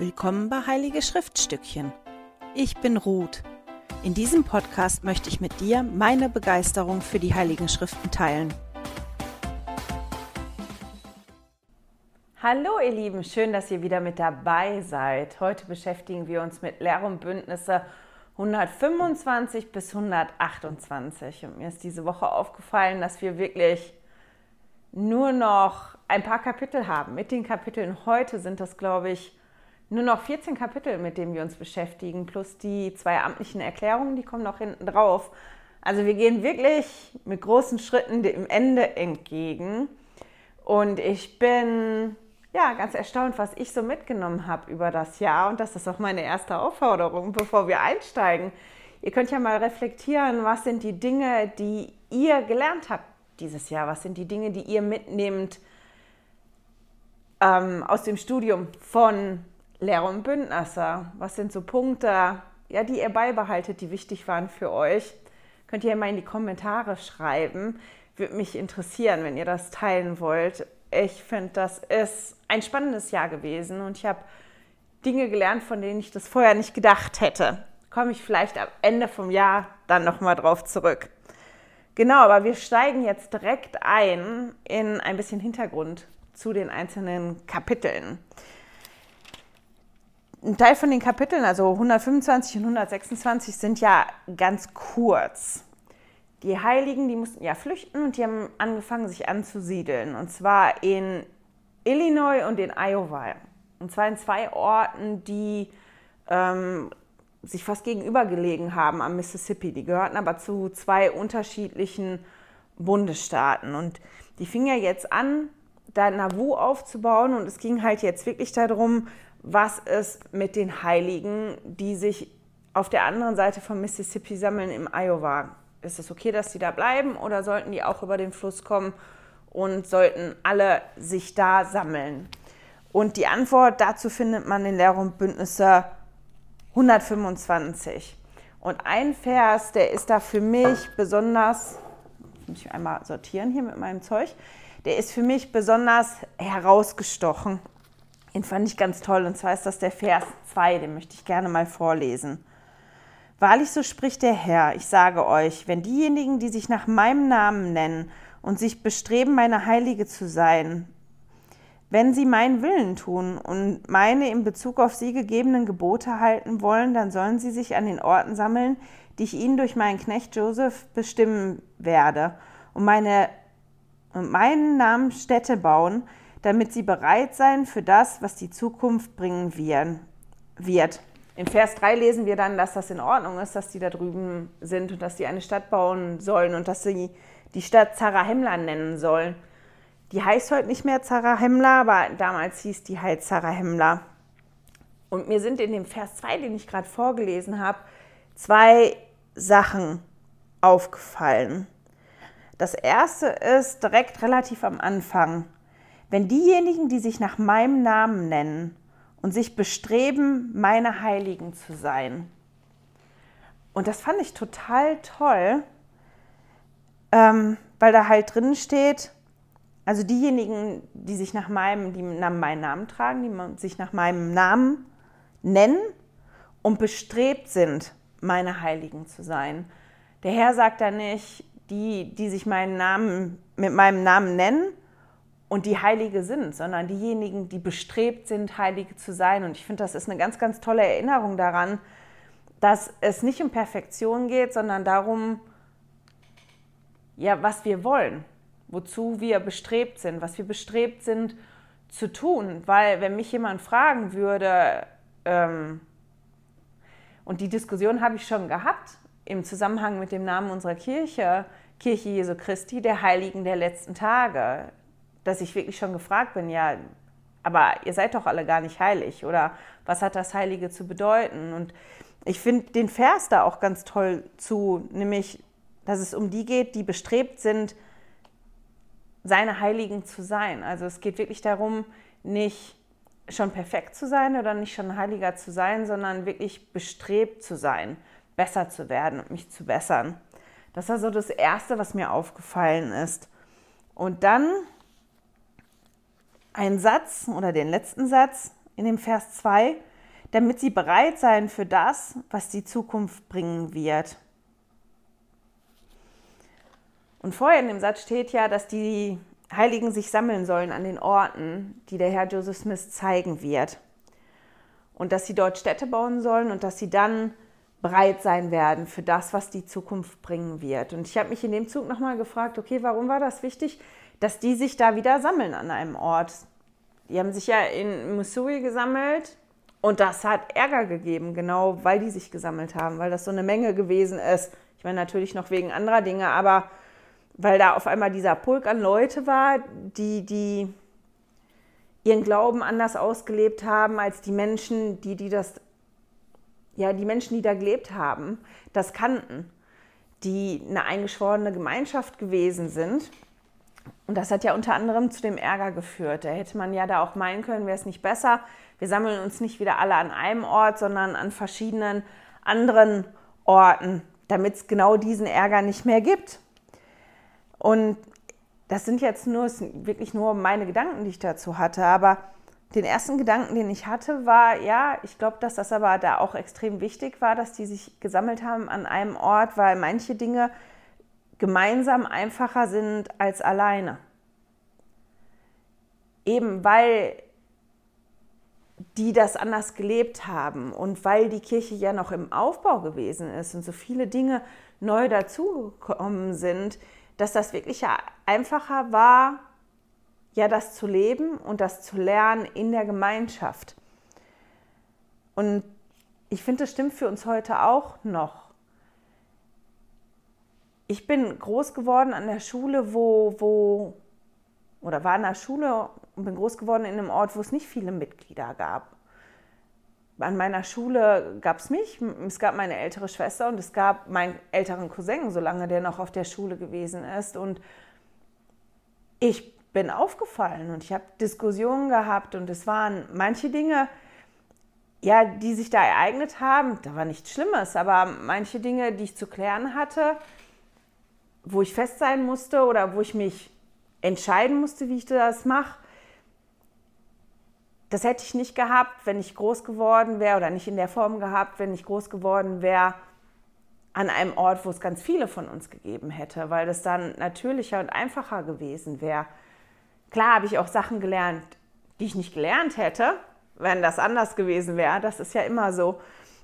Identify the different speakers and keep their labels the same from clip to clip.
Speaker 1: Willkommen bei Heilige Schriftstückchen. Ich bin Ruth. In diesem Podcast möchte ich mit dir meine Begeisterung für die Heiligen Schriften teilen.
Speaker 2: Hallo ihr Lieben, schön, dass ihr wieder mit dabei seid. Heute beschäftigen wir uns mit Lehr- und Bündnisse 125 bis 128. Und mir ist diese Woche aufgefallen, dass wir wirklich nur noch ein paar Kapitel haben. Mit den Kapiteln heute sind das, glaube ich, nur noch 14 Kapitel, mit denen wir uns beschäftigen, plus die zwei amtlichen Erklärungen, die kommen noch hinten drauf. Also wir gehen wirklich mit großen Schritten dem Ende entgegen. Und ich bin ja ganz erstaunt, was ich so mitgenommen habe über das Jahr. Und das ist auch meine erste Aufforderung, bevor wir einsteigen. Ihr könnt ja mal reflektieren, was sind die Dinge, die ihr gelernt habt dieses Jahr? Was sind die Dinge, die ihr mitnehmt ähm, aus dem Studium von Lehrer und Bündnisser. Was sind so Punkte, ja, die ihr beibehaltet, die wichtig waren für euch? Könnt ihr mal in die Kommentare schreiben. Würde mich interessieren, wenn ihr das teilen wollt. Ich finde, das ist ein spannendes Jahr gewesen und ich habe Dinge gelernt, von denen ich das vorher nicht gedacht hätte. Komme ich vielleicht am Ende vom Jahr dann nochmal drauf zurück. Genau, aber wir steigen jetzt direkt ein in ein bisschen Hintergrund zu den einzelnen Kapiteln ein Teil von den Kapiteln, also 125 und 126, sind ja ganz kurz. Die Heiligen, die mussten ja flüchten und die haben angefangen, sich anzusiedeln. Und zwar in Illinois und in Iowa. Und zwar in zwei Orten, die ähm, sich fast gegenüber gelegen haben am Mississippi. Die gehörten aber zu zwei unterschiedlichen Bundesstaaten. Und die fingen ja jetzt an, da Nauvoo aufzubauen. Und es ging halt jetzt wirklich darum, was ist mit den Heiligen, die sich auf der anderen Seite vom Mississippi sammeln im Iowa? Ist es okay, dass sie da bleiben oder sollten die auch über den Fluss kommen und sollten alle sich da sammeln? Und die Antwort dazu findet man in Lehre und Bündnisse 125. Und ein Vers, der ist da für mich besonders, muss ich einmal sortieren hier mit meinem Zeug, der ist für mich besonders herausgestochen. Den fand ich ganz toll und zwar ist das der Vers 2, den möchte ich gerne mal vorlesen. Wahrlich so spricht der Herr, ich sage euch, wenn diejenigen, die sich nach meinem Namen nennen und sich bestreben, meine Heilige zu sein, wenn sie meinen Willen tun und meine in Bezug auf sie gegebenen Gebote halten wollen, dann sollen sie sich an den Orten sammeln, die ich ihnen durch meinen Knecht Joseph bestimmen werde, und meine und meinen Namen Städte bauen, damit sie bereit seien für das, was die Zukunft bringen wird. In Vers 3 lesen wir dann, dass das in Ordnung ist, dass die da drüben sind und dass sie eine Stadt bauen sollen und dass sie die Stadt Zarahemla nennen sollen. Die heißt heute nicht mehr Zarahemla, aber damals hieß die halt Zarahemla. Und mir sind in dem Vers 2, den ich gerade vorgelesen habe, zwei Sachen aufgefallen. Das erste ist direkt relativ am Anfang. Wenn diejenigen, die sich nach meinem Namen nennen und sich bestreben, meine Heiligen zu sein. Und das fand ich total toll, ähm, weil da halt drin steht, also diejenigen, die sich nach meinem, die meinen Namen tragen, die sich nach meinem Namen nennen und bestrebt sind, meine Heiligen zu sein. Der Herr sagt da nicht, die, die sich meinen Namen mit meinem Namen nennen und die Heilige sind, sondern diejenigen, die bestrebt sind, Heilige zu sein. Und ich finde, das ist eine ganz, ganz tolle Erinnerung daran, dass es nicht um Perfektion geht, sondern darum, ja, was wir wollen, wozu wir bestrebt sind, was wir bestrebt sind zu tun. Weil wenn mich jemand fragen würde, ähm, und die Diskussion habe ich schon gehabt im Zusammenhang mit dem Namen unserer Kirche, Kirche Jesu Christi, der Heiligen der letzten Tage dass ich wirklich schon gefragt bin, ja, aber ihr seid doch alle gar nicht heilig oder was hat das Heilige zu bedeuten? Und ich finde den Vers da auch ganz toll zu, nämlich, dass es um die geht, die bestrebt sind, seine Heiligen zu sein. Also es geht wirklich darum, nicht schon perfekt zu sein oder nicht schon heiliger zu sein, sondern wirklich bestrebt zu sein, besser zu werden und mich zu bessern. Das war so das Erste, was mir aufgefallen ist. Und dann ein Satz oder den letzten Satz in dem Vers 2, damit sie bereit seien für das, was die Zukunft bringen wird. Und vorher in dem Satz steht ja, dass die Heiligen sich sammeln sollen an den Orten, die der Herr Joseph Smith zeigen wird. Und dass sie dort Städte bauen sollen und dass sie dann bereit sein werden für das, was die Zukunft bringen wird. Und ich habe mich in dem Zug nochmal gefragt, okay, warum war das wichtig, dass die sich da wieder sammeln an einem Ort? Die haben sich ja in Missouri gesammelt und das hat Ärger gegeben, genau weil die sich gesammelt haben, weil das so eine Menge gewesen ist. Ich meine natürlich noch wegen anderer Dinge, aber weil da auf einmal dieser Pulk an Leute war, die, die ihren Glauben anders ausgelebt haben als die Menschen, die, die das, ja, die Menschen, die da gelebt haben, das kannten, die eine eingeschworene Gemeinschaft gewesen sind. Und das hat ja unter anderem zu dem Ärger geführt. Da hätte man ja da auch meinen können, wäre es nicht besser, wir sammeln uns nicht wieder alle an einem Ort, sondern an verschiedenen anderen Orten, damit es genau diesen Ärger nicht mehr gibt. Und das sind jetzt nur wirklich nur meine Gedanken, die ich dazu hatte. Aber den ersten Gedanken, den ich hatte, war, ja, ich glaube, dass das aber da auch extrem wichtig war, dass die sich gesammelt haben an einem Ort, weil manche Dinge gemeinsam einfacher sind als alleine. Eben weil die das anders gelebt haben und weil die Kirche ja noch im Aufbau gewesen ist und so viele Dinge neu dazugekommen sind, dass das wirklich ja einfacher war, ja, das zu leben und das zu lernen in der Gemeinschaft. Und ich finde, das stimmt für uns heute auch noch. Ich bin groß geworden an der Schule, wo, wo oder war in der Schule und bin groß geworden in einem Ort, wo es nicht viele Mitglieder gab an meiner Schule gab es mich, es gab meine ältere Schwester und es gab meinen älteren Cousin, solange der noch auf der Schule gewesen ist. Und ich bin aufgefallen und ich habe Diskussionen gehabt und es waren manche Dinge, ja, die sich da ereignet haben. Da war nichts Schlimmes, aber manche Dinge, die ich zu klären hatte, wo ich fest sein musste oder wo ich mich entscheiden musste, wie ich das mache, das hätte ich nicht gehabt, wenn ich groß geworden wäre oder nicht in der Form gehabt, wenn ich groß geworden wäre an einem Ort, wo es ganz viele von uns gegeben hätte, weil das dann natürlicher und einfacher gewesen wäre. Klar habe ich auch Sachen gelernt, die ich nicht gelernt hätte, wenn das anders gewesen wäre. Das ist ja immer so.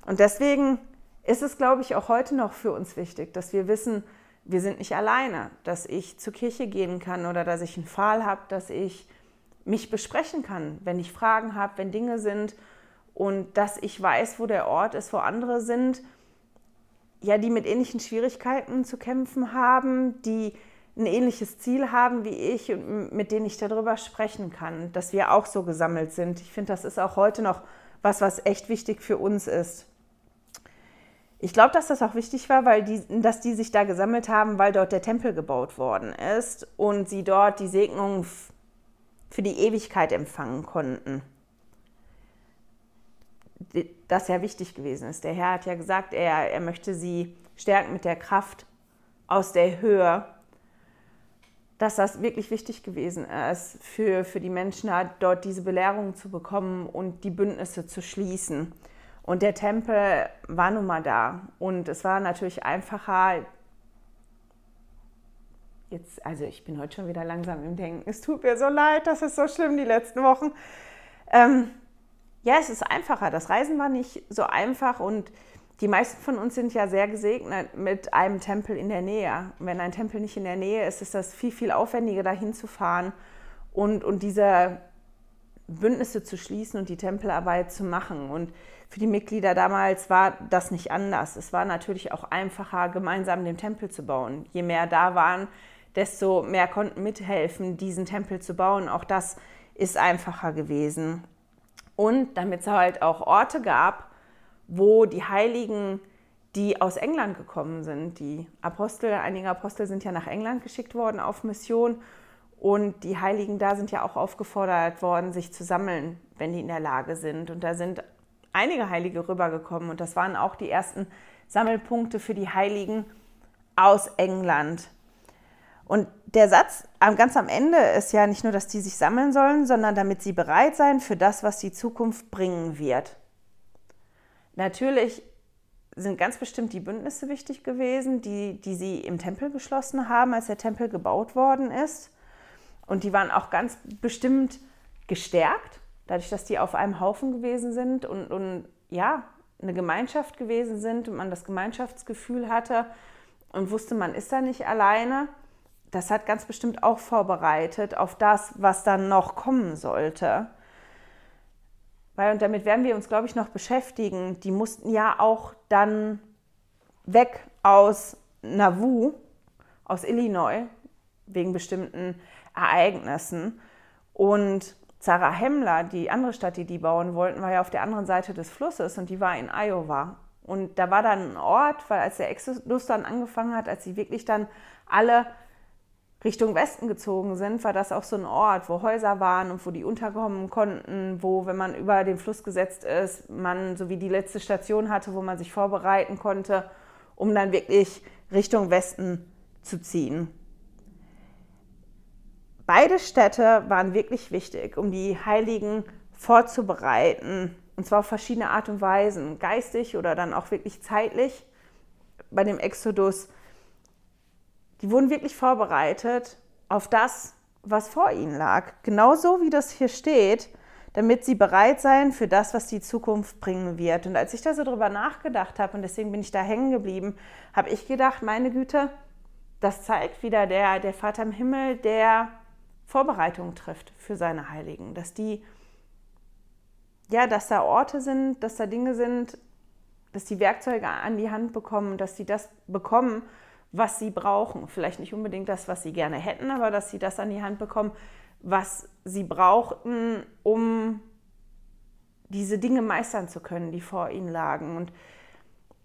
Speaker 2: Und deswegen ist es, glaube ich, auch heute noch für uns wichtig, dass wir wissen, wir sind nicht alleine, dass ich zur Kirche gehen kann oder dass ich einen Fall habe, dass ich mich besprechen kann, wenn ich Fragen habe, wenn Dinge sind und dass ich weiß, wo der Ort ist, wo andere sind, ja, die mit ähnlichen Schwierigkeiten zu kämpfen haben, die ein ähnliches Ziel haben wie ich und mit denen ich darüber sprechen kann, dass wir auch so gesammelt sind. Ich finde, das ist auch heute noch was, was echt wichtig für uns ist. Ich glaube, dass das auch wichtig war, weil die, dass die sich da gesammelt haben, weil dort der Tempel gebaut worden ist und sie dort die Segnung für die Ewigkeit empfangen konnten. Das ja wichtig gewesen ist. Der Herr hat ja gesagt, er, er möchte sie stärken mit der Kraft aus der Höhe, dass das wirklich wichtig gewesen ist, für, für die Menschen dort diese Belehrung zu bekommen und die Bündnisse zu schließen. Und der Tempel war nun mal da. Und es war natürlich einfacher, jetzt, also ich bin heute schon wieder langsam im Denken, es tut mir so leid, das ist so schlimm die letzten Wochen. Ähm, ja, es ist einfacher. Das Reisen war nicht so einfach und die meisten von uns sind ja sehr gesegnet mit einem Tempel in der Nähe. Und wenn ein Tempel nicht in der Nähe ist, ist das viel, viel aufwendiger, dahin zu fahren und, und diese Bündnisse zu schließen und die Tempelarbeit zu machen. Und für die Mitglieder damals war das nicht anders. Es war natürlich auch einfacher, gemeinsam den Tempel zu bauen. Je mehr da waren, desto mehr konnten mithelfen, diesen Tempel zu bauen. Auch das ist einfacher gewesen. Und damit es halt auch Orte gab, wo die Heiligen, die aus England gekommen sind, die Apostel, einige Apostel sind ja nach England geschickt worden auf Mission und die Heiligen da sind ja auch aufgefordert worden, sich zu sammeln, wenn die in der Lage sind. Und da sind einige Heilige rübergekommen und das waren auch die ersten Sammelpunkte für die Heiligen aus England. Und der Satz ganz am Ende ist ja nicht nur, dass die sich sammeln sollen, sondern damit sie bereit sein für das, was die Zukunft bringen wird. Natürlich sind ganz bestimmt die Bündnisse wichtig gewesen, die, die sie im Tempel geschlossen haben, als der Tempel gebaut worden ist. Und die waren auch ganz bestimmt gestärkt, dadurch, dass die auf einem Haufen gewesen sind und, und ja, eine Gemeinschaft gewesen sind und man das Gemeinschaftsgefühl hatte und wusste, man ist da nicht alleine. Das hat ganz bestimmt auch vorbereitet auf das, was dann noch kommen sollte. Weil, und damit werden wir uns, glaube ich, noch beschäftigen, die mussten ja auch dann weg aus Nauvoo, aus Illinois, wegen bestimmten Ereignissen. Und Zarahemla, die andere Stadt, die die bauen wollten, war ja auf der anderen Seite des Flusses und die war in Iowa. Und da war dann ein Ort, weil als der Exodus dann angefangen hat, als sie wirklich dann alle Richtung Westen gezogen sind, war das auch so ein Ort, wo Häuser waren und wo die unterkommen konnten, wo, wenn man über den Fluss gesetzt ist, man so wie die letzte Station hatte, wo man sich vorbereiten konnte, um dann wirklich Richtung Westen zu ziehen. Beide Städte waren wirklich wichtig, um die Heiligen vorzubereiten, und zwar auf verschiedene Art und Weisen, geistig oder dann auch wirklich zeitlich. Bei dem Exodus die wurden wirklich vorbereitet auf das, was vor ihnen lag. Genauso wie das hier steht, damit sie bereit seien für das, was die Zukunft bringen wird. Und als ich da so drüber nachgedacht habe, und deswegen bin ich da hängen geblieben, habe ich gedacht, meine Güte, das zeigt wieder der, der Vater im Himmel, der Vorbereitungen trifft für seine Heiligen. Dass die, ja, dass da Orte sind, dass da Dinge sind, dass die Werkzeuge an die Hand bekommen, dass sie das bekommen, was sie brauchen. Vielleicht nicht unbedingt das, was sie gerne hätten, aber dass sie das an die Hand bekommen, was sie brauchten, um diese Dinge meistern zu können, die vor ihnen lagen. Und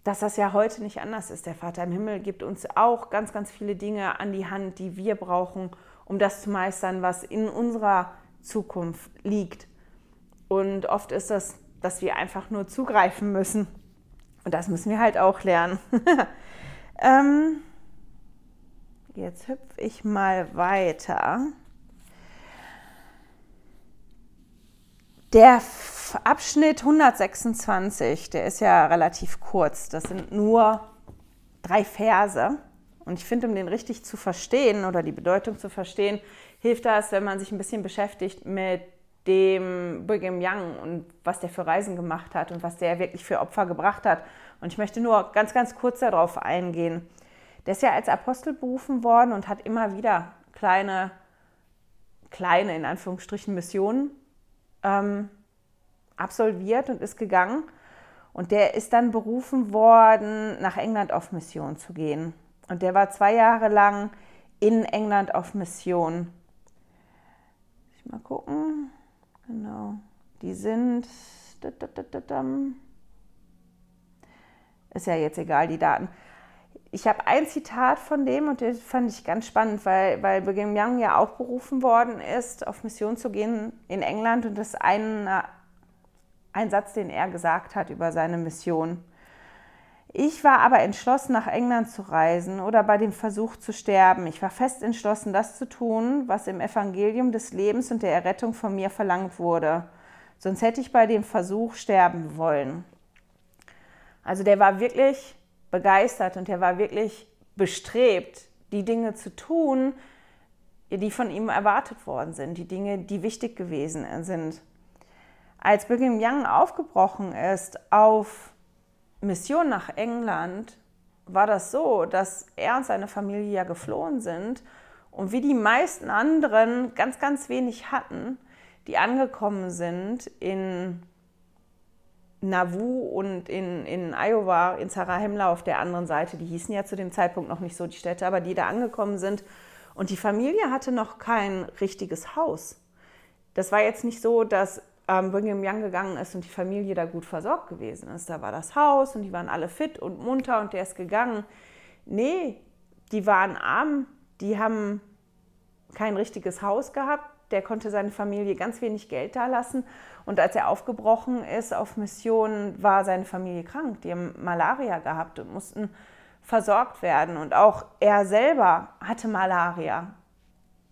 Speaker 2: dass das ja heute nicht anders ist. Der Vater im Himmel gibt uns auch ganz, ganz viele Dinge an die Hand, die wir brauchen, um das zu meistern, was in unserer Zukunft liegt. Und oft ist das, dass wir einfach nur zugreifen müssen. Und das müssen wir halt auch lernen. ähm, Jetzt hüpfe ich mal weiter. Der Abschnitt 126, der ist ja relativ kurz. Das sind nur drei Verse. Und ich finde, um den richtig zu verstehen oder die Bedeutung zu verstehen, hilft das, wenn man sich ein bisschen beschäftigt mit dem Brigham Young und was der für Reisen gemacht hat und was der wirklich für Opfer gebracht hat. Und ich möchte nur ganz, ganz kurz darauf eingehen. Der ist ja als Apostel berufen worden und hat immer wieder kleine, kleine in Anführungsstrichen Missionen ähm, absolviert und ist gegangen. Und der ist dann berufen worden, nach England auf Mission zu gehen. Und der war zwei Jahre lang in England auf Mission. Ich mal gucken. Genau. Die sind. Ist ja jetzt egal, die Daten ich habe ein Zitat von dem und das fand ich ganz spannend, weil, weil Brigham Young ja auch berufen worden ist, auf Mission zu gehen in England und das ist ein, ein Satz, den er gesagt hat über seine Mission. Ich war aber entschlossen, nach England zu reisen oder bei dem Versuch zu sterben. Ich war fest entschlossen, das zu tun, was im Evangelium des Lebens und der Errettung von mir verlangt wurde. Sonst hätte ich bei dem Versuch sterben wollen. Also der war wirklich begeistert und er war wirklich bestrebt, die Dinge zu tun, die von ihm erwartet worden sind, die Dinge, die wichtig gewesen sind. Als Brigham Young aufgebrochen ist auf Mission nach England, war das so, dass er und seine Familie ja geflohen sind und wie die meisten anderen ganz, ganz wenig hatten, die angekommen sind in Nauvoo und in, in Iowa, in Zarahemla auf der anderen Seite, die hießen ja zu dem Zeitpunkt noch nicht so die Städte, aber die da angekommen sind. Und die Familie hatte noch kein richtiges Haus. Das war jetzt nicht so, dass ähm, Brigham Young gegangen ist und die Familie da gut versorgt gewesen ist. Da war das Haus und die waren alle fit und munter und der ist gegangen. Nee, die waren arm, die haben kein richtiges Haus gehabt, der konnte seine Familie ganz wenig Geld da lassen. Und als er aufgebrochen ist auf Mission, war seine Familie krank. Die haben Malaria gehabt und mussten versorgt werden. Und auch er selber hatte Malaria,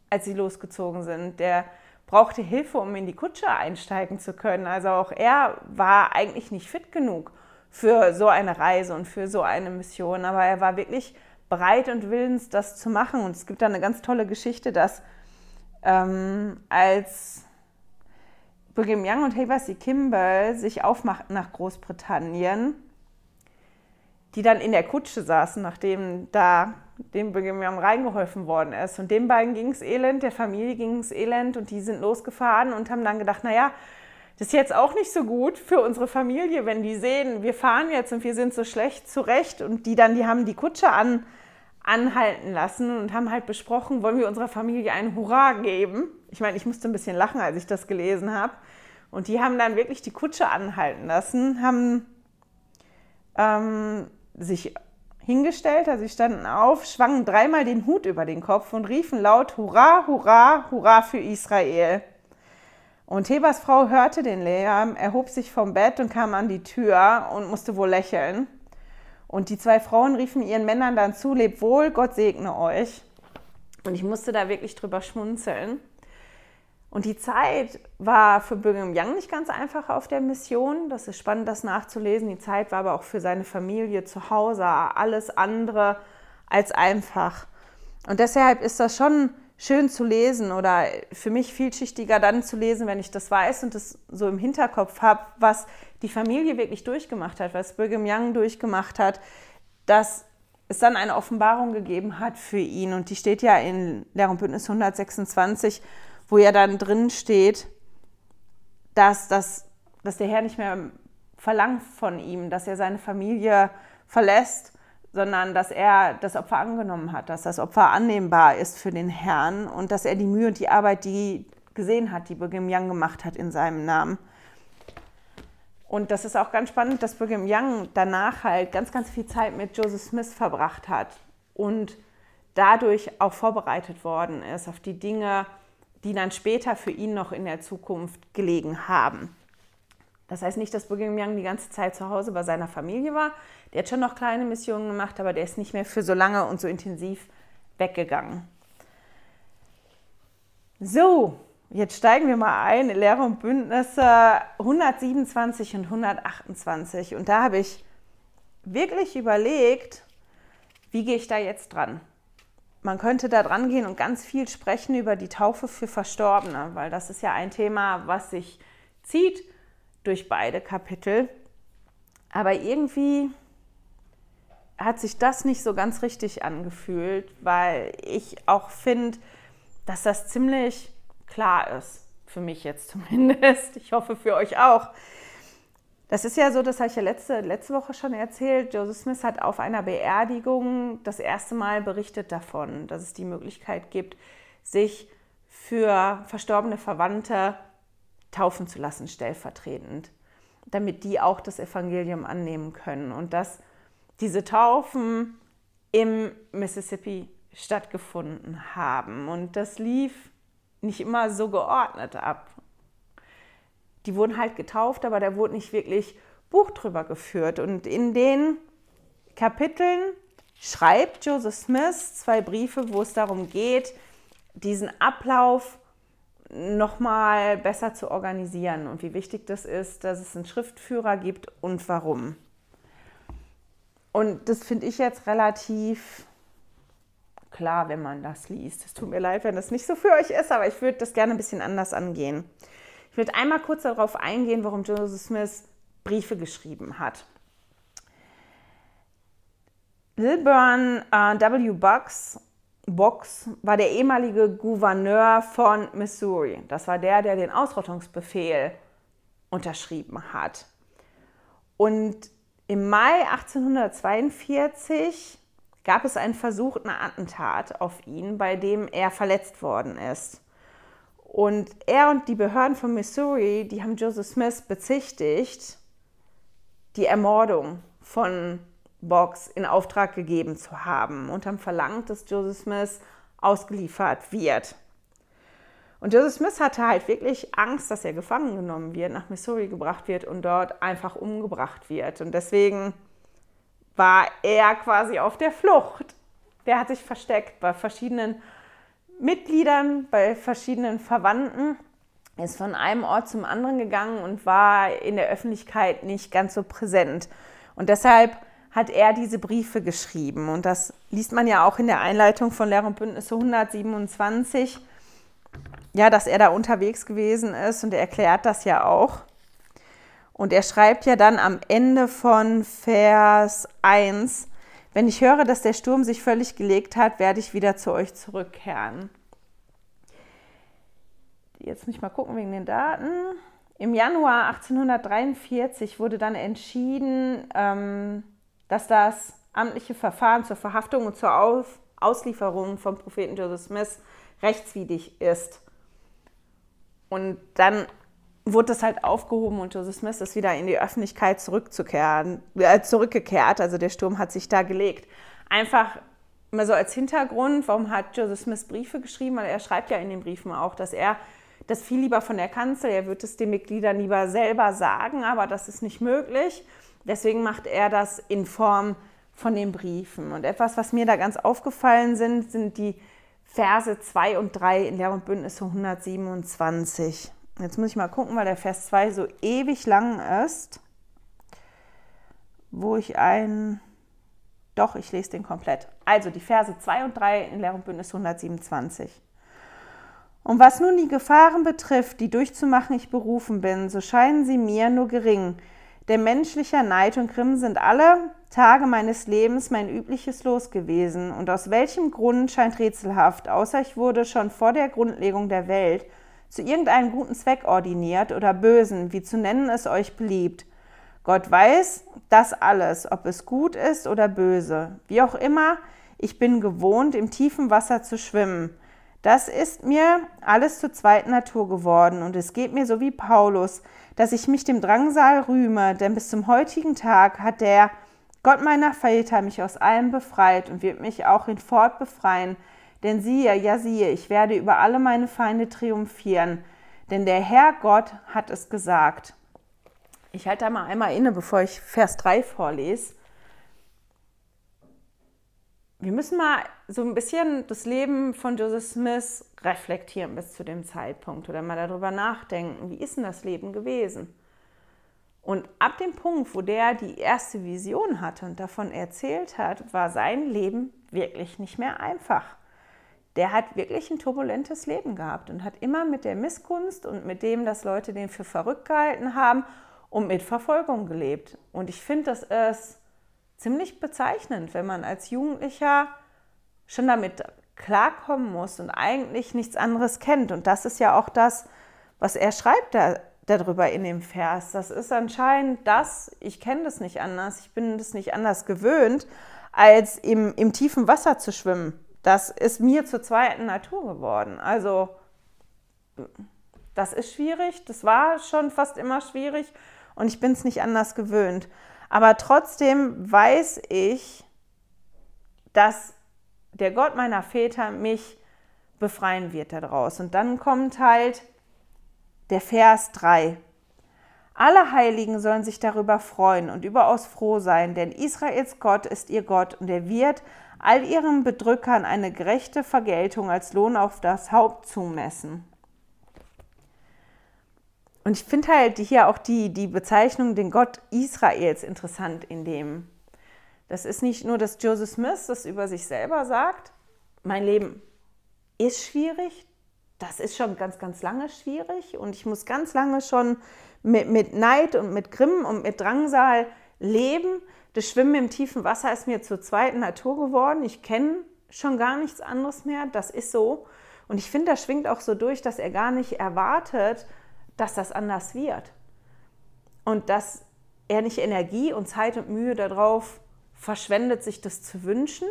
Speaker 2: als sie losgezogen sind. Der brauchte Hilfe, um in die Kutsche einsteigen zu können. Also auch er war eigentlich nicht fit genug für so eine Reise und für so eine Mission. Aber er war wirklich bereit und willens, das zu machen. Und es gibt da eine ganz tolle Geschichte, dass ähm, als Brigham Young und Havasi Kimball sich aufmachten nach Großbritannien, die dann in der Kutsche saßen, nachdem da dem Brigham Young reingeholfen worden ist. Und den beiden ging es elend, der Familie ging es elend und die sind losgefahren und haben dann gedacht, naja, das ist jetzt auch nicht so gut für unsere Familie, wenn die sehen, wir fahren jetzt und wir sind so schlecht zurecht und die dann, die haben die Kutsche an, anhalten lassen und haben halt besprochen, wollen wir unserer Familie ein Hurra geben. Ich meine, ich musste ein bisschen lachen, als ich das gelesen habe. Und die haben dann wirklich die Kutsche anhalten lassen, haben ähm, sich hingestellt, also sie standen auf, schwangen dreimal den Hut über den Kopf und riefen laut Hurra, Hurra, Hurra für Israel. Und Hebers Frau hörte den Lärm, erhob sich vom Bett und kam an die Tür und musste wohl lächeln. Und die zwei Frauen riefen ihren Männern dann zu, lebt wohl, Gott segne euch. Und ich musste da wirklich drüber schmunzeln. Und die Zeit war für Brigham Young nicht ganz einfach auf der Mission. Das ist spannend, das nachzulesen. Die Zeit war aber auch für seine Familie zu Hause alles andere als einfach. Und deshalb ist das schon schön zu lesen oder für mich vielschichtiger dann zu lesen, wenn ich das weiß und das so im Hinterkopf habe, was die Familie wirklich durchgemacht hat, was Brigham Young durchgemacht hat, dass es dann eine Offenbarung gegeben hat für ihn. Und die steht ja in Lehr und Bündnis 126 wo ja dann drin steht, dass, das, dass der Herr nicht mehr verlangt von ihm, dass er seine Familie verlässt, sondern dass er das Opfer angenommen hat, dass das Opfer annehmbar ist für den Herrn und dass er die Mühe und die Arbeit, die gesehen hat, die Brigham Young gemacht hat in seinem Namen. Und das ist auch ganz spannend, dass Brigham Young danach halt ganz, ganz viel Zeit mit Joseph Smith verbracht hat und dadurch auch vorbereitet worden ist auf die Dinge, die dann später für ihn noch in der Zukunft gelegen haben. Das heißt nicht, dass Brigham Young die ganze Zeit zu Hause bei seiner Familie war. Der hat schon noch kleine Missionen gemacht, aber der ist nicht mehr für so lange und so intensiv weggegangen. So, jetzt steigen wir mal ein in Lehre und Bündnisse 127 und 128. Und da habe ich wirklich überlegt, wie gehe ich da jetzt dran? Man könnte da dran gehen und ganz viel sprechen über die Taufe für Verstorbene, weil das ist ja ein Thema, was sich zieht durch beide Kapitel. Aber irgendwie hat sich das nicht so ganz richtig angefühlt, weil ich auch finde, dass das ziemlich klar ist. Für mich jetzt zumindest. Ich hoffe für euch auch. Das ist ja so, das habe ich ja letzte, letzte Woche schon erzählt. Joseph Smith hat auf einer Beerdigung das erste Mal berichtet davon, dass es die Möglichkeit gibt, sich für verstorbene Verwandte taufen zu lassen, stellvertretend, damit die auch das Evangelium annehmen können. Und dass diese Taufen im Mississippi stattgefunden haben. Und das lief nicht immer so geordnet ab die wurden halt getauft, aber da wurde nicht wirklich Buch drüber geführt. Und in den Kapiteln schreibt Joseph Smith zwei Briefe, wo es darum geht, diesen Ablauf nochmal besser zu organisieren und wie wichtig das ist, dass es einen Schriftführer gibt und warum. Und das finde ich jetzt relativ klar, wenn man das liest. Es tut mir leid, wenn das nicht so für euch ist, aber ich würde das gerne ein bisschen anders angehen. Ich würde einmal kurz darauf eingehen, warum Joseph Smith Briefe geschrieben hat. Lilburn äh, W. Bucks, Box war der ehemalige Gouverneur von Missouri. Das war der, der den Ausrottungsbefehl unterschrieben hat. Und im Mai 1842 gab es einen versuchten Attentat auf ihn, bei dem er verletzt worden ist. Und er und die Behörden von Missouri, die haben Joseph Smith bezichtigt, die Ermordung von Box in Auftrag gegeben zu haben und haben verlangt, dass Joseph Smith ausgeliefert wird. Und Joseph Smith hatte halt wirklich Angst, dass er gefangen genommen wird, nach Missouri gebracht wird und dort einfach umgebracht wird. Und deswegen war er quasi auf der Flucht. Der hat sich versteckt bei verschiedenen Mitgliedern, bei verschiedenen Verwandten, ist von einem Ort zum anderen gegangen und war in der Öffentlichkeit nicht ganz so präsent. Und deshalb hat er diese Briefe geschrieben. Und das liest man ja auch in der Einleitung von Lehr und Bündnisse 127, ja, dass er da unterwegs gewesen ist und er erklärt das ja auch. Und er schreibt ja dann am Ende von Vers 1, wenn ich höre, dass der Sturm sich völlig gelegt hat, werde ich wieder zu euch zurückkehren. Jetzt nicht mal gucken wegen den Daten. Im Januar 1843 wurde dann entschieden, ähm, dass das amtliche Verfahren zur Verhaftung und zur Auslieferung vom Propheten Joseph Smith rechtswidrig ist. Und dann wurde das halt aufgehoben und Joseph Smith ist wieder in die Öffentlichkeit zurückzukehren, äh, zurückgekehrt. Also der Sturm hat sich da gelegt. Einfach mal so als Hintergrund, warum hat Joseph Smith Briefe geschrieben? Weil er schreibt ja in den Briefen auch, dass er das viel lieber von der Kanzel, er wird es den Mitgliedern lieber selber sagen, aber das ist nicht möglich. Deswegen macht er das in Form von den Briefen. Und etwas, was mir da ganz aufgefallen sind, sind die Verse 2 und 3 in Lehr und Bündnisse 127. Jetzt muss ich mal gucken, weil der Vers 2 so ewig lang ist, wo ich ein. Doch, ich lese den komplett. Also die Verse 2 und 3 in Lehr und Bündnis 127. Und was nun die Gefahren betrifft, die durchzumachen ich berufen bin, so scheinen sie mir nur gering. Denn menschlicher Neid und Grimm sind alle Tage meines Lebens mein übliches Los gewesen. Und aus welchem Grund scheint rätselhaft, außer ich wurde schon vor der Grundlegung der Welt zu irgendeinem guten Zweck ordiniert oder bösen, wie zu nennen es euch beliebt. Gott weiß das alles, ob es gut ist oder böse. Wie auch immer, ich bin gewohnt, im tiefen Wasser zu schwimmen. Das ist mir alles zur zweiten Natur geworden und es geht mir so wie Paulus, dass ich mich dem Drangsal rühme, denn bis zum heutigen Tag hat der Gott meiner Väter mich aus allem befreit und wird mich auch hinfort befreien, denn siehe, ja siehe, ich werde über alle meine Feinde triumphieren, denn der Herr Gott hat es gesagt. Ich halte da mal einmal inne, bevor ich Vers 3 vorlese. Wir müssen mal so ein bisschen das Leben von Joseph Smith reflektieren bis zu dem Zeitpunkt oder mal darüber nachdenken, wie ist denn das Leben gewesen? Und ab dem Punkt, wo der die erste Vision hatte und davon erzählt hat, war sein Leben wirklich nicht mehr einfach der hat wirklich ein turbulentes Leben gehabt und hat immer mit der Missgunst und mit dem, dass Leute den für verrückt gehalten haben und mit Verfolgung gelebt. Und ich finde, das ist ziemlich bezeichnend, wenn man als Jugendlicher schon damit klarkommen muss und eigentlich nichts anderes kennt. Und das ist ja auch das, was er schreibt da, darüber in dem Vers. Das ist anscheinend das, ich kenne das nicht anders, ich bin das nicht anders gewöhnt, als im, im tiefen Wasser zu schwimmen das ist mir zur zweiten Natur geworden. Also das ist schwierig, das war schon fast immer schwierig und ich bin es nicht anders gewöhnt. Aber trotzdem weiß ich, dass der Gott meiner Väter mich befreien wird daraus. Und dann kommt halt der Vers 3. Alle Heiligen sollen sich darüber freuen und überaus froh sein, denn Israels Gott ist ihr Gott und er wird all ihren Bedrückern eine gerechte Vergeltung als Lohn auf das Haupt zumessen. Und ich finde halt hier auch die, die Bezeichnung den Gott Israels interessant in dem. Das ist nicht nur, dass Joseph Smith das über sich selber sagt, mein Leben ist schwierig, das ist schon ganz, ganz lange schwierig und ich muss ganz lange schon mit, mit Neid und mit Grimm und mit Drangsal leben. Das Schwimmen im tiefen Wasser ist mir zur zweiten Natur geworden. Ich kenne schon gar nichts anderes mehr. Das ist so. Und ich finde, das schwingt auch so durch, dass er gar nicht erwartet, dass das anders wird. Und dass er nicht Energie und Zeit und Mühe darauf verschwendet, sich das zu wünschen,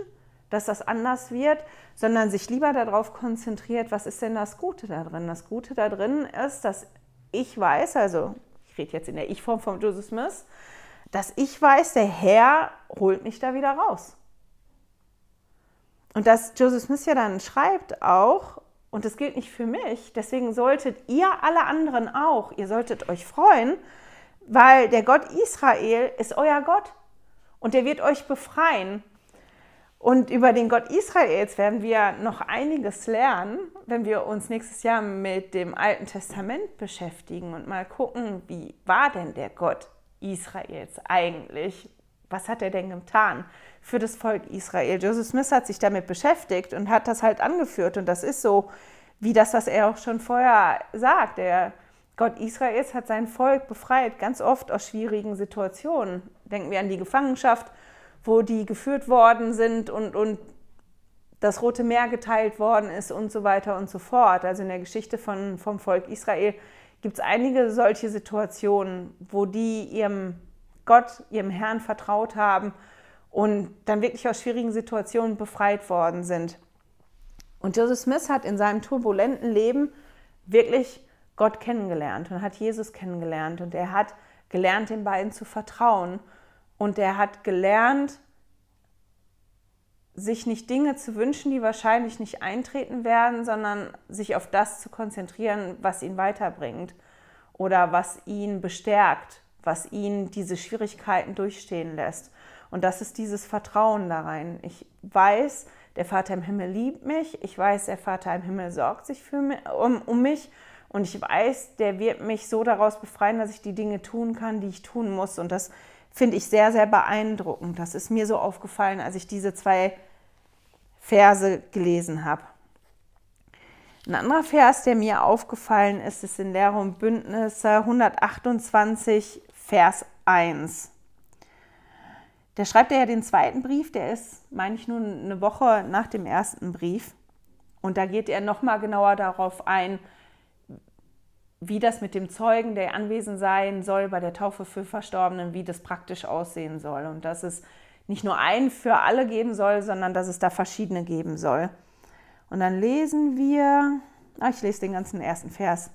Speaker 2: dass das anders wird, sondern sich lieber darauf konzentriert, was ist denn das Gute da drin? Das Gute da drin ist, dass ich weiß, also ich rede jetzt in der Ich-Form von Joseph Smith, dass ich weiß, der Herr holt mich da wieder raus. Und dass Joseph Smith ja dann schreibt auch, und das gilt nicht für mich, deswegen solltet ihr alle anderen auch, ihr solltet euch freuen, weil der Gott Israel ist euer Gott und der wird euch befreien. Und über den Gott Israels werden wir noch einiges lernen, wenn wir uns nächstes Jahr mit dem Alten Testament beschäftigen und mal gucken, wie war denn der Gott Israels eigentlich? was hat er denn getan für das Volk Israel? Joseph Smith hat sich damit beschäftigt und hat das halt angeführt. Und das ist so, wie das, was er auch schon vorher sagt. Der Gott Israels hat sein Volk befreit, ganz oft aus schwierigen Situationen. Denken wir an die Gefangenschaft, wo die geführt worden sind und, und das Rote Meer geteilt worden ist und so weiter und so fort. Also in der Geschichte von, vom Volk Israel gibt es einige solche Situationen, wo die ihrem Gott, ihrem Herrn vertraut haben und dann wirklich aus schwierigen Situationen befreit worden sind. Und Joseph Smith hat in seinem turbulenten Leben wirklich Gott kennengelernt und hat Jesus kennengelernt und er hat gelernt, den beiden zu vertrauen und er hat gelernt, sich nicht Dinge zu wünschen, die wahrscheinlich nicht eintreten werden, sondern sich auf das zu konzentrieren, was ihn weiterbringt oder was ihn bestärkt, was ihn diese Schwierigkeiten durchstehen lässt. Und das ist dieses Vertrauen da rein. Ich weiß, der Vater im Himmel liebt mich. Ich weiß, der Vater im Himmel sorgt sich für mich, um, um mich. Und ich weiß, der wird mich so daraus befreien, dass ich die Dinge tun kann, die ich tun muss. Und das finde ich sehr, sehr beeindruckend. Das ist mir so aufgefallen, als ich diese zwei Verse gelesen habe. Ein anderer Vers, der mir aufgefallen ist, ist in Lehre und Bündnisse 128, Vers 1. Der schreibt er ja den zweiten Brief, der ist, meine ich, nun eine Woche nach dem ersten Brief. Und da geht er nochmal genauer darauf ein, wie das mit dem Zeugen, der anwesend sein soll bei der Taufe für Verstorbenen, wie das praktisch aussehen soll. Und dass es nicht nur einen für alle geben soll, sondern dass es da verschiedene geben soll. Und dann lesen wir, ach, ich lese den ganzen ersten Vers.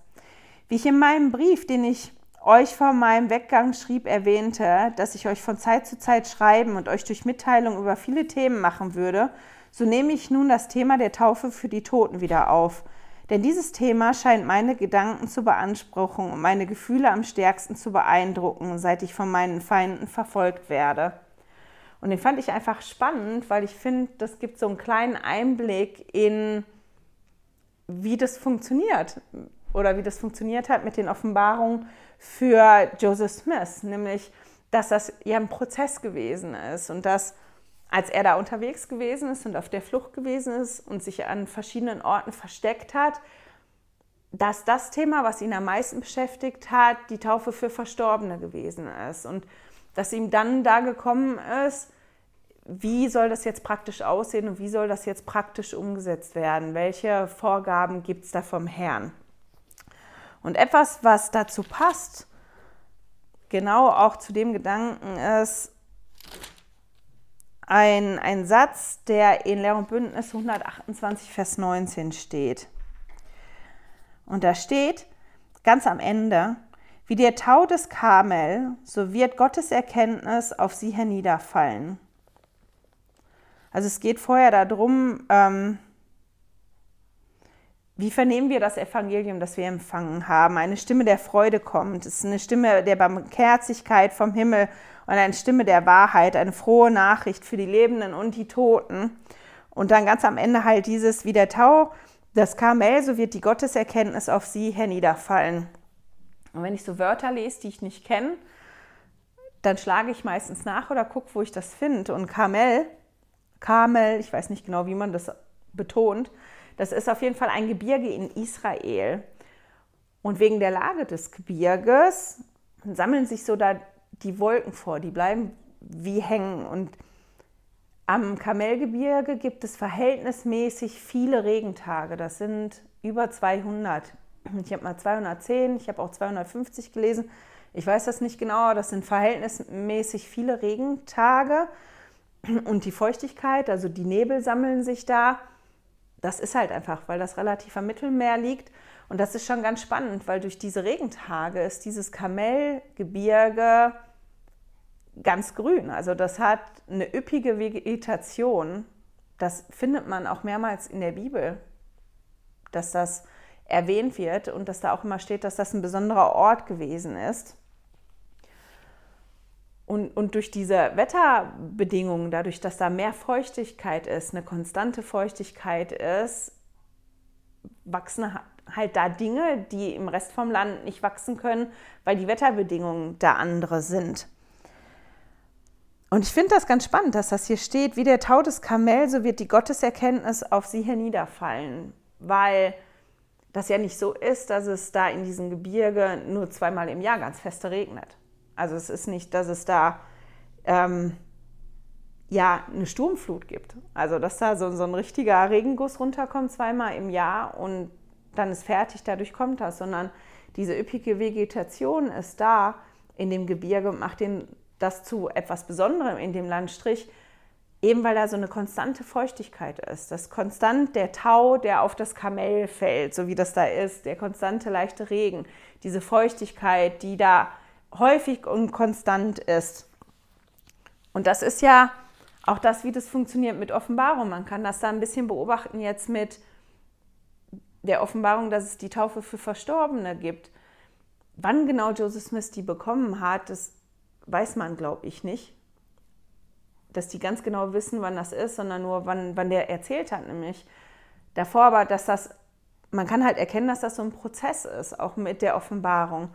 Speaker 2: Wie ich in meinem Brief, den ich euch vor meinem Weggang schrieb, erwähnte, dass ich euch von Zeit zu Zeit schreiben und euch durch Mitteilung über viele Themen machen würde, so nehme ich nun das Thema der Taufe für die Toten wieder auf. Denn dieses Thema scheint meine Gedanken zu beanspruchen und meine Gefühle am stärksten zu beeindrucken, seit ich von meinen Feinden verfolgt werde. Und den fand ich einfach spannend, weil ich finde, das gibt so einen kleinen Einblick in, wie das funktioniert oder wie das funktioniert hat mit den Offenbarungen für Joseph Smith, nämlich, dass das ja ein Prozess gewesen ist und dass als er da unterwegs gewesen ist und auf der Flucht gewesen ist und sich an verschiedenen Orten versteckt hat, dass das Thema, was ihn am meisten beschäftigt hat, die Taufe für Verstorbene gewesen ist. Und dass ihm dann da gekommen ist, wie soll das jetzt praktisch aussehen und wie soll das jetzt praktisch umgesetzt werden? Welche Vorgaben gibt es da vom Herrn? Und etwas, was dazu passt, genau auch zu dem Gedanken ist, ein, ein Satz, der in Lehr und Bündnis 128, Vers 19 steht. Und da steht ganz am Ende, wie der Tau des Karmel, so wird Gottes Erkenntnis auf sie herniederfallen. Also es geht vorher darum, ähm, wie vernehmen wir das Evangelium, das wir empfangen haben? Eine Stimme der Freude kommt. Es ist eine Stimme der Barmherzigkeit vom Himmel und eine Stimme der Wahrheit, eine frohe Nachricht für die Lebenden und die Toten. Und dann ganz am Ende halt dieses, wie der Tau, das Karmel, so wird die Gotteserkenntnis auf sie herniederfallen. Und wenn ich so Wörter lese, die ich nicht kenne, dann schlage ich meistens nach oder gucke, wo ich das finde. Und Karmel, Karmel, ich weiß nicht genau, wie man das betont, das ist auf jeden Fall ein Gebirge in Israel. Und wegen der Lage des Gebirges sammeln sich so da die Wolken vor, die bleiben wie hängen. Und am Kamelgebirge gibt es verhältnismäßig viele Regentage. Das sind über 200. Ich habe mal 210, ich habe auch 250 gelesen. Ich weiß das nicht genau, das sind verhältnismäßig viele Regentage. Und die Feuchtigkeit, also die Nebel sammeln sich da. Das ist halt einfach, weil das relativ am Mittelmeer liegt. Und das ist schon ganz spannend, weil durch diese Regentage ist dieses Kamelgebirge ganz grün. Also das hat eine üppige Vegetation. Das findet man auch mehrmals in der Bibel, dass das erwähnt wird und dass da auch immer steht, dass das ein besonderer Ort gewesen ist. Und, und durch diese Wetterbedingungen, dadurch, dass da mehr Feuchtigkeit ist, eine konstante Feuchtigkeit ist, wachsen halt da Dinge, die im Rest vom Land nicht wachsen können, weil die Wetterbedingungen da andere sind. Und ich finde das ganz spannend, dass das hier steht, wie der Tau des Kamel, so wird die Gotteserkenntnis auf sie herniederfallen. Weil das ja nicht so ist, dass es da in diesem Gebirge nur zweimal im Jahr ganz feste regnet. Also es ist nicht, dass es da ähm, ja eine Sturmflut gibt. Also dass da so, so ein richtiger Regenguss runterkommt zweimal im Jahr und dann ist fertig, dadurch kommt das, sondern diese üppige Vegetation ist da in dem Gebirge und macht den das zu etwas Besonderem in dem Landstrich, eben weil da so eine konstante Feuchtigkeit ist. Das konstant der Tau, der auf das Kamell fällt, so wie das da ist, der konstante leichte Regen, diese Feuchtigkeit, die da häufig und konstant ist. Und das ist ja auch das, wie das funktioniert mit Offenbarung. Man kann das da ein bisschen beobachten jetzt mit der Offenbarung, dass es die Taufe für Verstorbene gibt. Wann genau Joseph Smith die bekommen hat, das weiß man, glaube ich, nicht. Dass die ganz genau wissen, wann das ist, sondern nur, wann, wann der erzählt hat, nämlich davor, aber dass das, man kann halt erkennen, dass das so ein Prozess ist, auch mit der Offenbarung.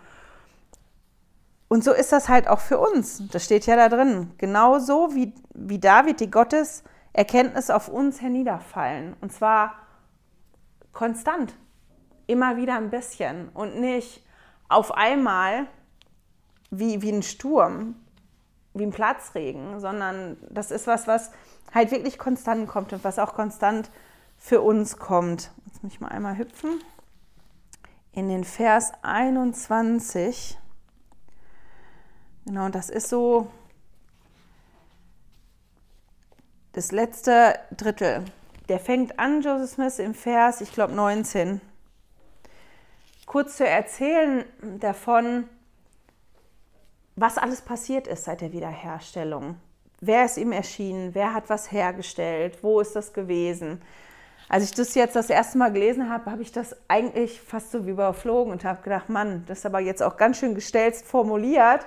Speaker 2: Und so ist das halt auch für uns. Das steht ja da drin. Genauso wie, wie David die Gottes Erkenntnis auf uns herniederfallen. Und zwar konstant. Immer wieder ein bisschen. Und nicht auf einmal wie, wie ein Sturm, wie ein Platzregen, sondern das ist was, was halt wirklich konstant kommt und was auch konstant für uns kommt. Jetzt muss ich mal einmal hüpfen. In den Vers 21. Genau, das ist so das letzte Drittel. Der fängt an, Joseph Smith, im Vers, ich glaube, 19. Kurz zu erzählen davon, was alles passiert ist seit der Wiederherstellung. Wer ist ihm erschienen? Wer hat was hergestellt? Wo ist das gewesen? Als ich das jetzt das erste Mal gelesen habe, habe ich das eigentlich fast so wie überflogen und habe gedacht, Mann, das ist aber jetzt auch ganz schön gestelzt formuliert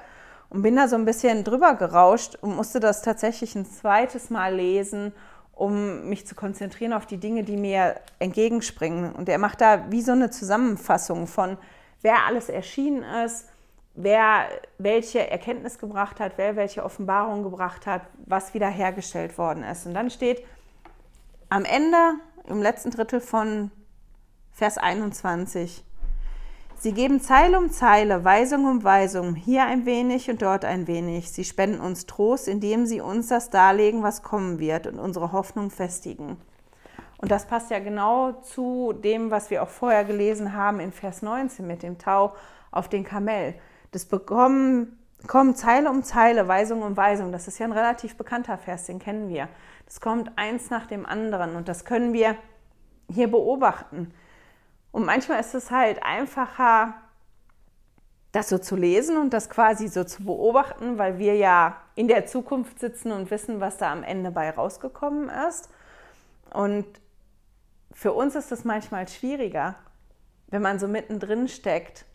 Speaker 2: und bin da so ein bisschen drüber gerauscht und musste das tatsächlich ein zweites Mal lesen, um mich zu konzentrieren auf die Dinge, die mir entgegenspringen. Und er macht da wie so eine Zusammenfassung von, wer alles erschienen ist, wer welche Erkenntnis gebracht hat, wer welche Offenbarung gebracht hat, was wiederhergestellt worden ist. Und dann steht am Ende, im letzten Drittel von Vers 21, Sie geben Zeile um Zeile, Weisung um Weisung, hier ein wenig und dort ein wenig. Sie spenden uns Trost, indem sie uns das darlegen, was kommen wird und unsere Hoffnung festigen. Und das passt ja genau zu dem, was wir auch vorher gelesen haben in Vers 19 mit dem Tau auf den Kamel. Das bekommen, kommen Zeile um Zeile, Weisung um Weisung. Das ist ja ein relativ bekannter Vers, den kennen wir. Das kommt eins nach dem anderen und das können wir hier beobachten. Und manchmal ist es halt einfacher, das so zu lesen und das quasi so zu beobachten, weil wir ja in der Zukunft sitzen und wissen, was da am Ende bei rausgekommen ist. Und für uns ist es manchmal schwieriger, wenn man so mittendrin steckt,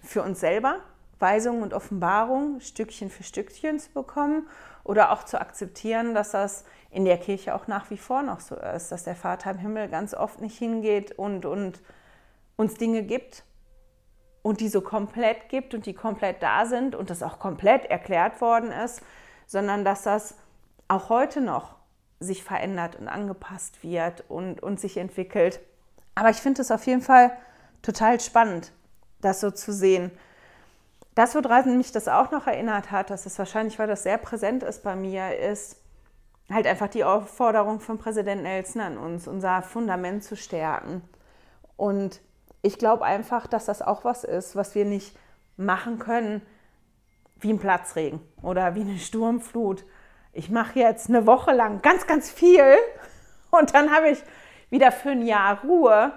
Speaker 2: für uns selber Weisungen und Offenbarungen Stückchen für Stückchen zu bekommen oder auch zu akzeptieren, dass das in der Kirche auch nach wie vor noch so ist, dass der Vater im Himmel ganz oft nicht hingeht und, und uns Dinge gibt und die so komplett gibt und die komplett da sind und das auch komplett erklärt worden ist, sondern dass das auch heute noch sich verändert und angepasst wird und, und sich entwickelt. Aber ich finde es auf jeden Fall total spannend, das so zu sehen. Das, woran mich das auch noch erinnert hat, dass es wahrscheinlich, weil das sehr präsent ist bei mir, ist halt einfach die Aufforderung von Präsident Nelson an uns, unser Fundament zu stärken. Und ich glaube einfach, dass das auch was ist, was wir nicht machen können wie ein Platzregen oder wie eine Sturmflut. Ich mache jetzt eine Woche lang ganz, ganz viel und dann habe ich wieder für ein Jahr Ruhe,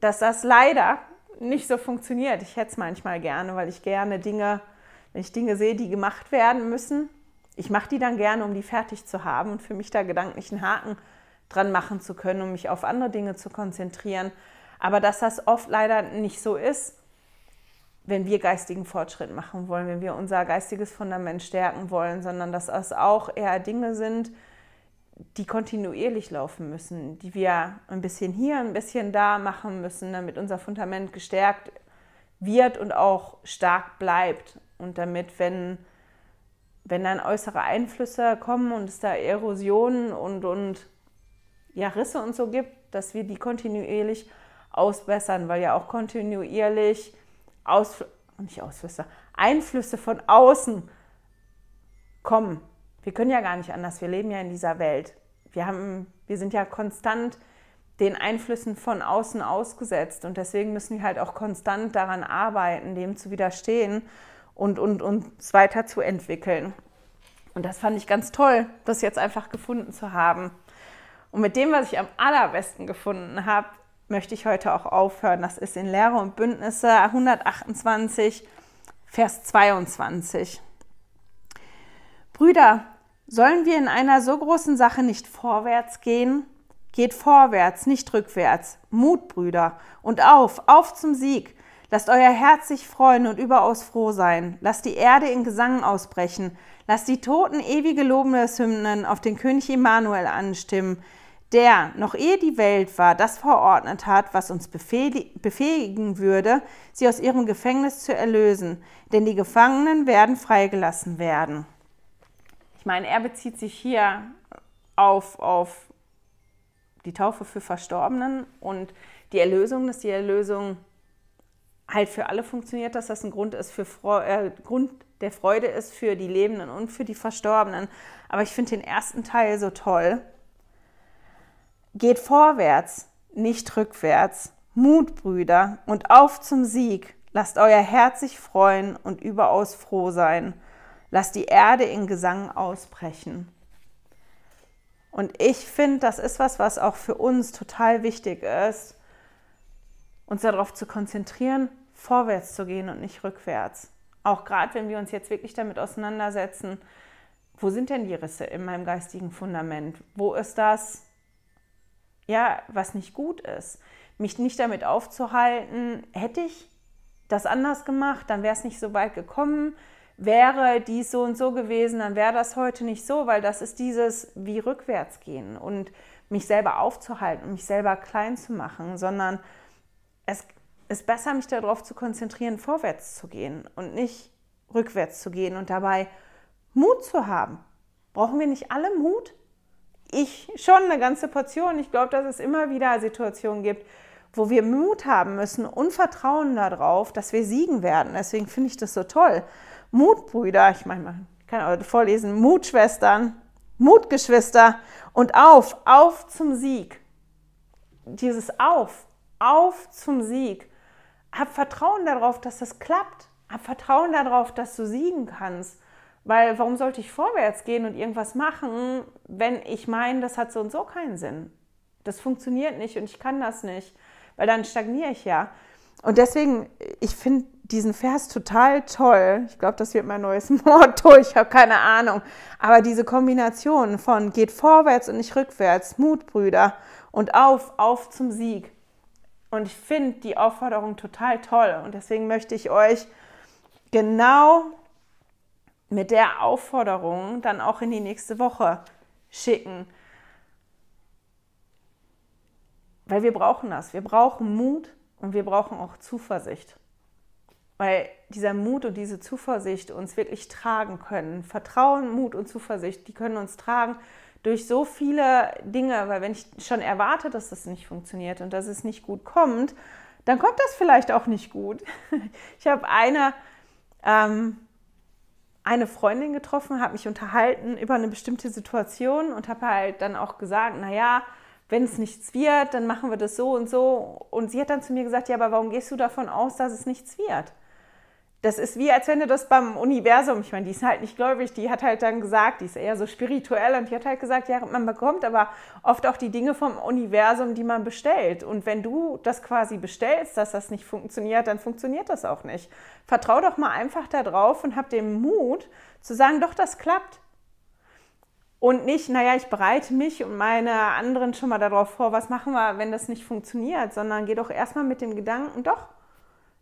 Speaker 2: dass das leider nicht so funktioniert. Ich hätte es manchmal gerne, weil ich gerne Dinge, wenn ich Dinge sehe, die gemacht werden müssen, ich mache die dann gerne, um die fertig zu haben und für mich da gedanklich einen Haken dran machen zu können, um mich auf andere Dinge zu konzentrieren. Aber dass das oft leider nicht so ist, wenn wir geistigen Fortschritt machen wollen, wenn wir unser geistiges Fundament stärken wollen, sondern dass das auch eher Dinge sind, die kontinuierlich laufen müssen, die wir ein bisschen hier, ein bisschen da machen müssen, damit unser Fundament gestärkt wird und auch stark bleibt. Und damit, wenn wenn dann äußere Einflüsse kommen und es da Erosionen und, und ja, Risse und so gibt, dass wir die kontinuierlich ausbessern, weil ja auch kontinuierlich Aus, nicht Ausflüsse, Einflüsse von außen kommen. Wir können ja gar nicht anders, wir leben ja in dieser Welt. Wir, haben, wir sind ja konstant den Einflüssen von außen ausgesetzt und deswegen müssen wir halt auch konstant daran arbeiten, dem zu widerstehen und, und uns weiterzuentwickeln. Und das fand ich ganz toll, das jetzt einfach gefunden zu haben. Und mit dem, was ich am allerbesten gefunden habe, möchte ich heute auch aufhören. Das ist in Lehre und Bündnisse 128, Vers 22. Brüder, sollen wir in einer so großen Sache nicht vorwärts gehen? Geht vorwärts, nicht rückwärts. Mut, Brüder, und auf, auf zum Sieg. Lasst euer Herz sich freuen und überaus froh sein. Lasst die Erde in Gesang ausbrechen. Lasst die Toten ewige Lobeshymnen auf den König Immanuel anstimmen der, noch ehe die Welt war, das verordnet hat, was uns befähigen würde, sie aus ihrem Gefängnis zu erlösen, denn die Gefangenen werden freigelassen werden. Meine, er bezieht sich hier auf, auf die Taufe für Verstorbenen und die Erlösung, dass die Erlösung halt für alle funktioniert, dass das ein Grund ist für äh, Grund der Freude ist für die Lebenden und für die Verstorbenen. Aber ich finde den ersten Teil so toll, Geht vorwärts, nicht rückwärts. Mut, Brüder, und auf zum Sieg. Lasst euer Herz sich freuen und überaus froh sein. Lasst die Erde in Gesang ausbrechen. Und ich finde, das ist was, was auch für uns total wichtig ist, uns darauf zu konzentrieren, vorwärts zu gehen und nicht rückwärts. Auch gerade wenn wir uns jetzt wirklich damit auseinandersetzen, wo sind denn die Risse in meinem geistigen Fundament? Wo ist das, ja, was nicht gut ist. Mich nicht damit aufzuhalten, hätte ich das anders gemacht, dann wäre es nicht so weit gekommen. Wäre dies so und so gewesen, dann wäre das heute nicht so, weil das ist dieses wie rückwärts gehen und mich selber aufzuhalten und mich selber klein zu machen, sondern es ist besser, mich darauf zu konzentrieren, vorwärts zu gehen und nicht rückwärts zu gehen und dabei Mut zu haben. Brauchen wir nicht alle Mut? ich schon eine ganze Portion. Ich glaube, dass es immer wieder Situationen gibt, wo wir Mut haben müssen und Vertrauen darauf, dass wir siegen werden. Deswegen finde ich das so toll. Mutbrüder, ich meine, man kann auch vorlesen, Mutschwestern, Mutgeschwister und auf, auf zum Sieg. Dieses Auf, auf zum Sieg. Hab Vertrauen darauf, dass das klappt. Hab Vertrauen darauf, dass du siegen kannst. Weil warum sollte ich vorwärts gehen und irgendwas machen, wenn ich meine, das hat so und so keinen Sinn? Das funktioniert nicht und ich kann das nicht, weil dann stagniere ich ja. Und deswegen, ich finde diesen Vers total toll. Ich glaube, das wird mein neues Motto, ich habe keine Ahnung. Aber diese Kombination von geht vorwärts und nicht rückwärts, Mutbrüder und auf, auf zum Sieg. Und ich finde die Aufforderung total toll. Und deswegen möchte ich euch genau mit der Aufforderung dann auch in die nächste Woche schicken. Weil wir brauchen das. Wir brauchen Mut und wir brauchen auch Zuversicht. Weil dieser Mut und diese Zuversicht uns wirklich tragen können. Vertrauen, Mut und Zuversicht, die können uns tragen durch so viele Dinge. Weil wenn ich schon erwarte, dass das nicht funktioniert und dass es nicht gut kommt, dann kommt das vielleicht auch nicht gut. Ich habe eine ähm, eine Freundin getroffen, habe mich unterhalten über eine bestimmte Situation und habe halt dann auch gesagt, naja, wenn es nichts wird, dann machen wir das so und so. Und sie hat dann zu mir gesagt, ja, aber warum gehst du davon aus, dass es nichts wird? Das ist wie, als wenn du das beim Universum, ich meine, die ist halt nicht gläubig, die hat halt dann gesagt, die ist eher so spirituell und die hat halt gesagt, ja, man bekommt aber oft auch die Dinge vom Universum, die man bestellt. Und wenn du das quasi bestellst, dass das nicht funktioniert, dann funktioniert das auch nicht. Vertrau doch mal einfach darauf und hab den Mut zu sagen, doch, das klappt. Und nicht, naja, ich bereite mich und meine anderen schon mal darauf vor, was machen wir, wenn das nicht funktioniert, sondern geh doch erstmal mit dem Gedanken, doch,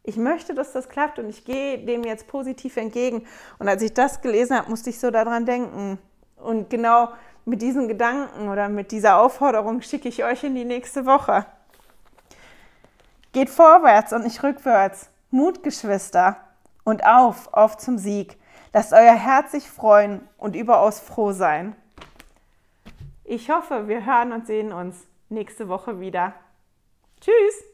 Speaker 2: ich möchte, dass das klappt und ich gehe dem jetzt positiv entgegen. Und als ich das gelesen habe, musste ich so daran denken. Und genau mit diesen Gedanken oder mit dieser Aufforderung schicke ich euch in die nächste Woche. Geht vorwärts und nicht rückwärts. Mut, Geschwister. Und auf, auf zum Sieg. Lasst euer Herz sich freuen und überaus froh sein. Ich hoffe, wir hören und sehen uns nächste Woche wieder. Tschüss!